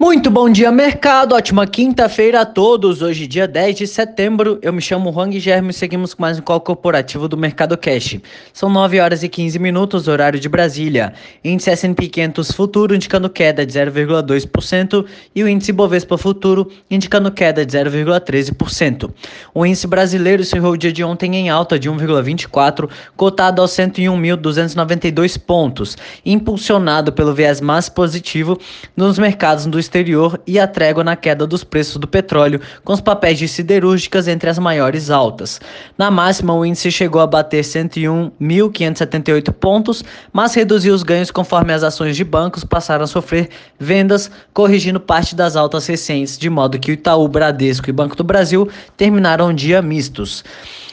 Muito bom dia, mercado. Ótima quinta-feira a todos. Hoje, dia 10 de setembro. Eu me chamo Juan Guilherme e seguimos com mais um call corporativo do Mercado Cash. São 9 horas e 15 minutos, horário de Brasília. Índice S&P 500 futuro indicando queda de 0,2% e o índice Bovespa futuro indicando queda de 0,13%. O índice brasileiro encerrou o dia de ontem em alta de 1,24, cotado aos 101.292 pontos, impulsionado pelo viés mais positivo nos mercados do exterior e a trégua na queda dos preços do petróleo, com os papéis de siderúrgicas entre as maiores altas. Na máxima, o índice chegou a bater 101.578 pontos, mas reduziu os ganhos conforme as ações de bancos passaram a sofrer vendas, corrigindo parte das altas recentes, de modo que o Itaú, Bradesco e Banco do Brasil terminaram o dia mistos.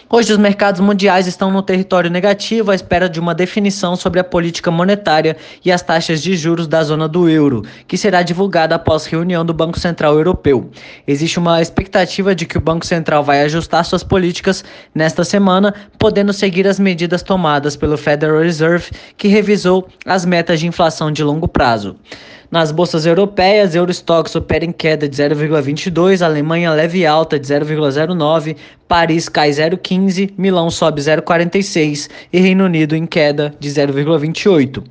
Hoje, os mercados mundiais estão no território negativo à espera de uma definição sobre a política monetária e as taxas de juros da zona do euro, que será divulgada após reunião do Banco Central Europeu. Existe uma expectativa de que o Banco Central vai ajustar suas políticas nesta semana, podendo seguir as medidas tomadas pelo Federal Reserve, que revisou as metas de inflação de longo prazo. Nas bolsas europeias, Eurostox opera em queda de 0,22, Alemanha leve alta de 0,09, Paris cai 0,15, Milão sobe 0,46 e Reino Unido em queda de 0,28.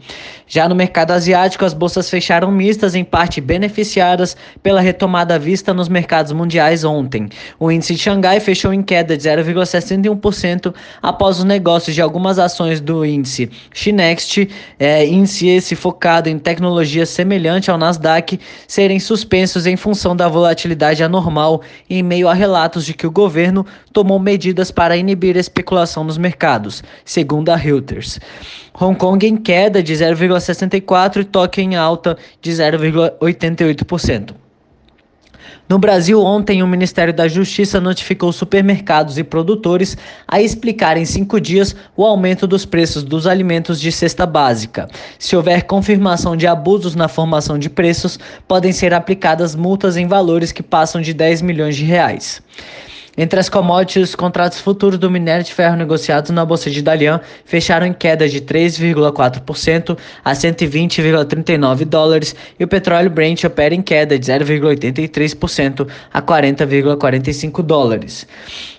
Já no mercado asiático, as bolsas fecharam mistas, em parte beneficiadas pela retomada vista nos mercados mundiais ontem. O índice de Xangai fechou em queda de 0,61% após os negócios de algumas ações do índice Chinext, é, índice esse focado em tecnologia semelhante ao Nasdaq, serem suspensos em função da volatilidade anormal em meio a relatos de que o governo tomou medidas para inibir a especulação nos mercados, segundo a Reuters. Hong Kong em queda de 0,64% e Tóquio em alta de 0,88%. No Brasil, ontem, o Ministério da Justiça notificou supermercados e produtores a explicar em cinco dias o aumento dos preços dos alimentos de cesta básica. Se houver confirmação de abusos na formação de preços, podem ser aplicadas multas em valores que passam de 10 milhões de reais. Entre as commodities, os contratos futuros do minério de ferro negociados na Bolsa de Dalian fecharam em queda de 3,4% a 120,39 dólares e o petróleo Brent opera em queda de 0,83% a 40,45 dólares.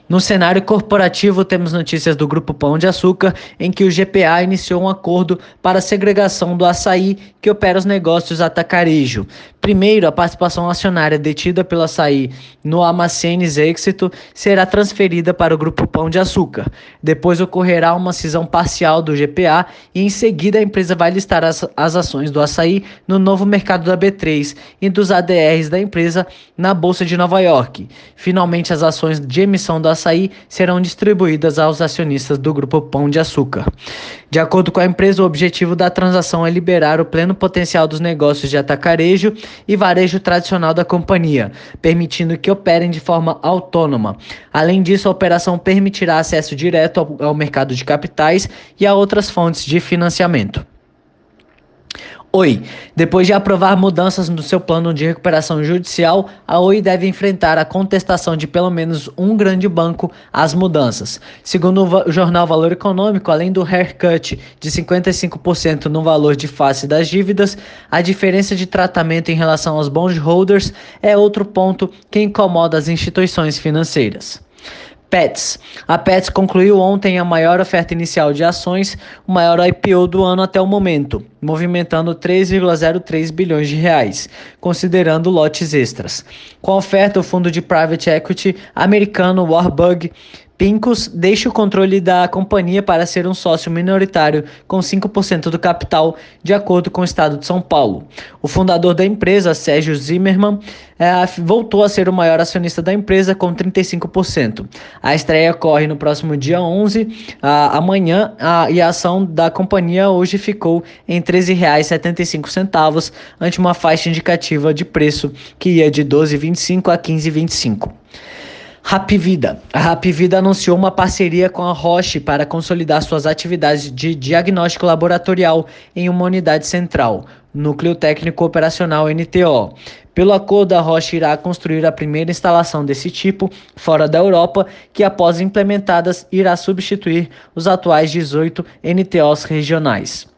No cenário corporativo, temos notícias do Grupo Pão de Açúcar, em que o GPA iniciou um acordo para a segregação do açaí que opera os negócios atacarejo. Primeiro, a participação acionária detida pelo açaí no Amacenes Êxito será transferida para o Grupo Pão de Açúcar. Depois ocorrerá uma cisão parcial do GPA e, em seguida, a empresa vai listar as, as ações do açaí no novo mercado da B3 e dos ADRs da empresa na Bolsa de Nova York. Finalmente, as ações de emissão do açaí serão distribuídas aos acionistas do Grupo Pão de Açúcar. De acordo com a empresa, o objetivo da transação é liberar o pleno potencial dos negócios de atacarejo e varejo tradicional da companhia, permitindo que operem de forma autônoma. Além disso, a operação permitirá acesso direto ao, mercado de capitais e a outras fontes de financiamento. Oi. Depois de aprovar mudanças no seu plano de recuperação judicial, a Oi deve enfrentar a contestação de pelo menos um grande banco às mudanças. Segundo o jornal Valor Econômico, além do haircut de 55% no valor de face das dívidas, a diferença de tratamento em relação aos bondholders é outro ponto que incomoda as instituições financeiras. Pets. A Pets concluiu ontem a maior oferta inicial de ações, o maior IPO do ano até o momento, movimentando 3,03 bilhões de reais, considerando lotes extras. Com a oferta, o fundo de private equity americano Warbug Pincus deixa o controle da companhia para ser um sócio minoritário com 5% do capital, de acordo com o Estado de São Paulo. O fundador da empresa, Sérgio Zimmermann, é, voltou a ser o maior acionista da empresa com 35%. A estreia ocorre no próximo dia 11, amanhã, e a ação da companhia hoje ficou em R$ 13,75, ante uma faixa indicativa de preço que ia de 12,25 a 15,25. Rapvida. A Rapvida anunciou uma parceria com a Roche para consolidar suas atividades de diagnóstico laboratorial em uma unidade central, Núcleo Técnico Operacional NTO. Pelo acordo, a Roche irá construir a primeira instalação desse tipo fora da Europa, que após implementadas irá substituir os atuais 18 NTOs regionais.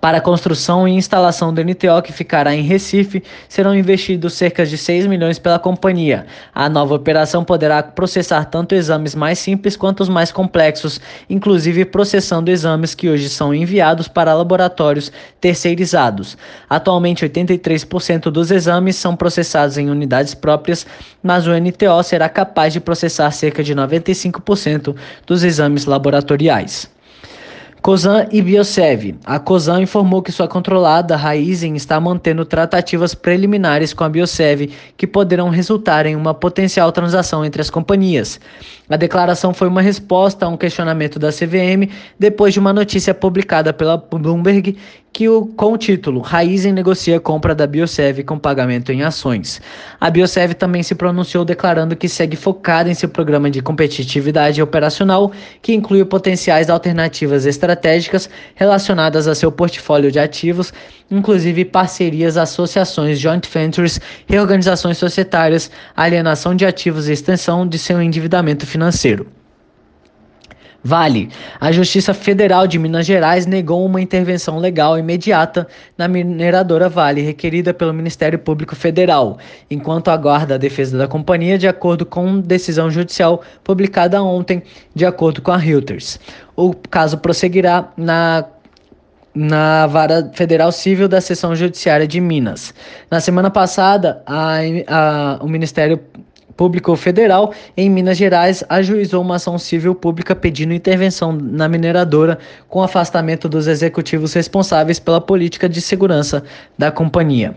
Para a construção e instalação do NTO, que ficará em Recife, serão investidos cerca de 6 milhões pela companhia. A nova operação poderá processar tanto exames mais simples quanto os mais complexos, inclusive processando exames que hoje são enviados para laboratórios terceirizados. Atualmente, 83% dos exames são processados em unidades próprias, mas o NTO será capaz de processar cerca de 95% dos exames laboratoriais. COSAN e Biosev. A COSAN informou que sua controlada Raizen está mantendo tratativas preliminares com a Biosev que poderão resultar em uma potencial transação entre as companhias. A declaração foi uma resposta a um questionamento da CVM depois de uma notícia publicada pela Bloomberg que o, com o título Raizen negocia compra da Biosev com pagamento em ações. A Biosev também se pronunciou declarando que segue focada em seu programa de competitividade operacional, que inclui potenciais alternativas estratégicas relacionadas a seu portfólio de ativos, inclusive parcerias, associações, joint ventures, reorganizações societárias, alienação de ativos e extensão de seu endividamento financeiro. Vale. A Justiça Federal de Minas Gerais negou uma intervenção legal imediata na mineradora Vale, requerida pelo Ministério Público Federal, enquanto aguarda a defesa da companhia, de acordo com decisão judicial publicada ontem, de acordo com a Reuters. O caso prosseguirá na na Vara Federal Civil da Seção Judiciária de Minas. Na semana passada, a, a, o Ministério Público Federal em Minas Gerais ajuizou uma ação civil pública pedindo intervenção na mineradora com afastamento dos executivos responsáveis pela política de segurança da companhia.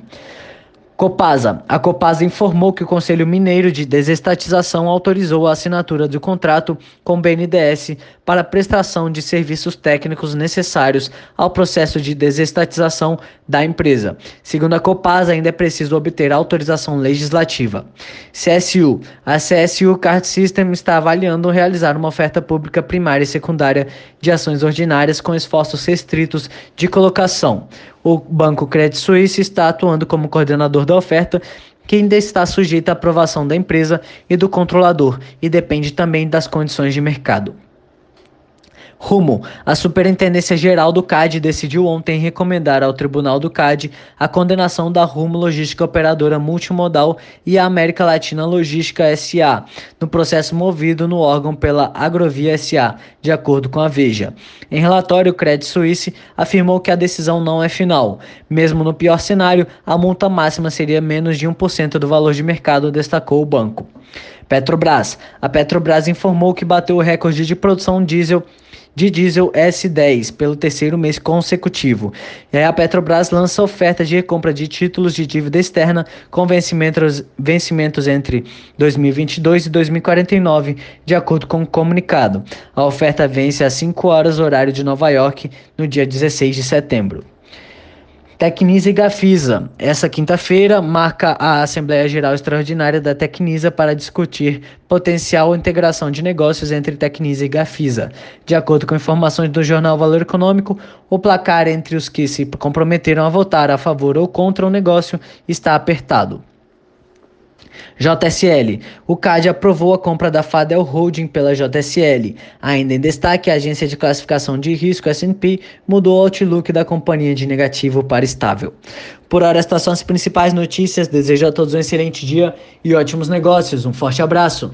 Copasa. A Copasa informou que o Conselho Mineiro de Desestatização autorizou a assinatura do contrato com o BNDES para prestação de serviços técnicos necessários ao processo de desestatização da empresa. Segundo a Copasa, ainda é preciso obter autorização legislativa. CSU. A CSU Card System está avaliando realizar uma oferta pública primária e secundária de ações ordinárias com esforços restritos de colocação. O Banco Credit Suisse está atuando como coordenador da oferta que ainda está sujeita à aprovação da empresa e do controlador e depende também das condições de mercado. Rumo. A Superintendência Geral do CAD decidiu ontem recomendar ao Tribunal do CAD a condenação da Rumo Logística Operadora Multimodal e a América Latina Logística SA, no processo movido no órgão pela Agrovia SA, de acordo com a Veja. Em relatório, o Credit Suisse afirmou que a decisão não é final. Mesmo no pior cenário, a multa máxima seria menos de 1% do valor de mercado, destacou o banco. Petrobras. A Petrobras informou que bateu o recorde de produção diesel de diesel S10 pelo terceiro mês consecutivo. E a Petrobras lança oferta de recompra de títulos de dívida externa com vencimentos, vencimentos entre 2022 e 2049, de acordo com o comunicado. A oferta vence às 5 horas horário de Nova York no dia 16 de setembro. Tecnisa e Gafisa. Essa quinta-feira marca a Assembleia Geral Extraordinária da Tecnisa para discutir potencial integração de negócios entre Tecnisa e Gafisa. De acordo com informações do jornal Valor Econômico, o placar entre os que se comprometeram a votar a favor ou contra o negócio está apertado. JSL. O CAD aprovou a compra da Fadel Holding pela JSL. Ainda em destaque, a agência de classificação de risco S&P mudou o outlook da companhia de negativo para estável. Por hora, estas são as principais notícias. Desejo a todos um excelente dia e ótimos negócios. Um forte abraço.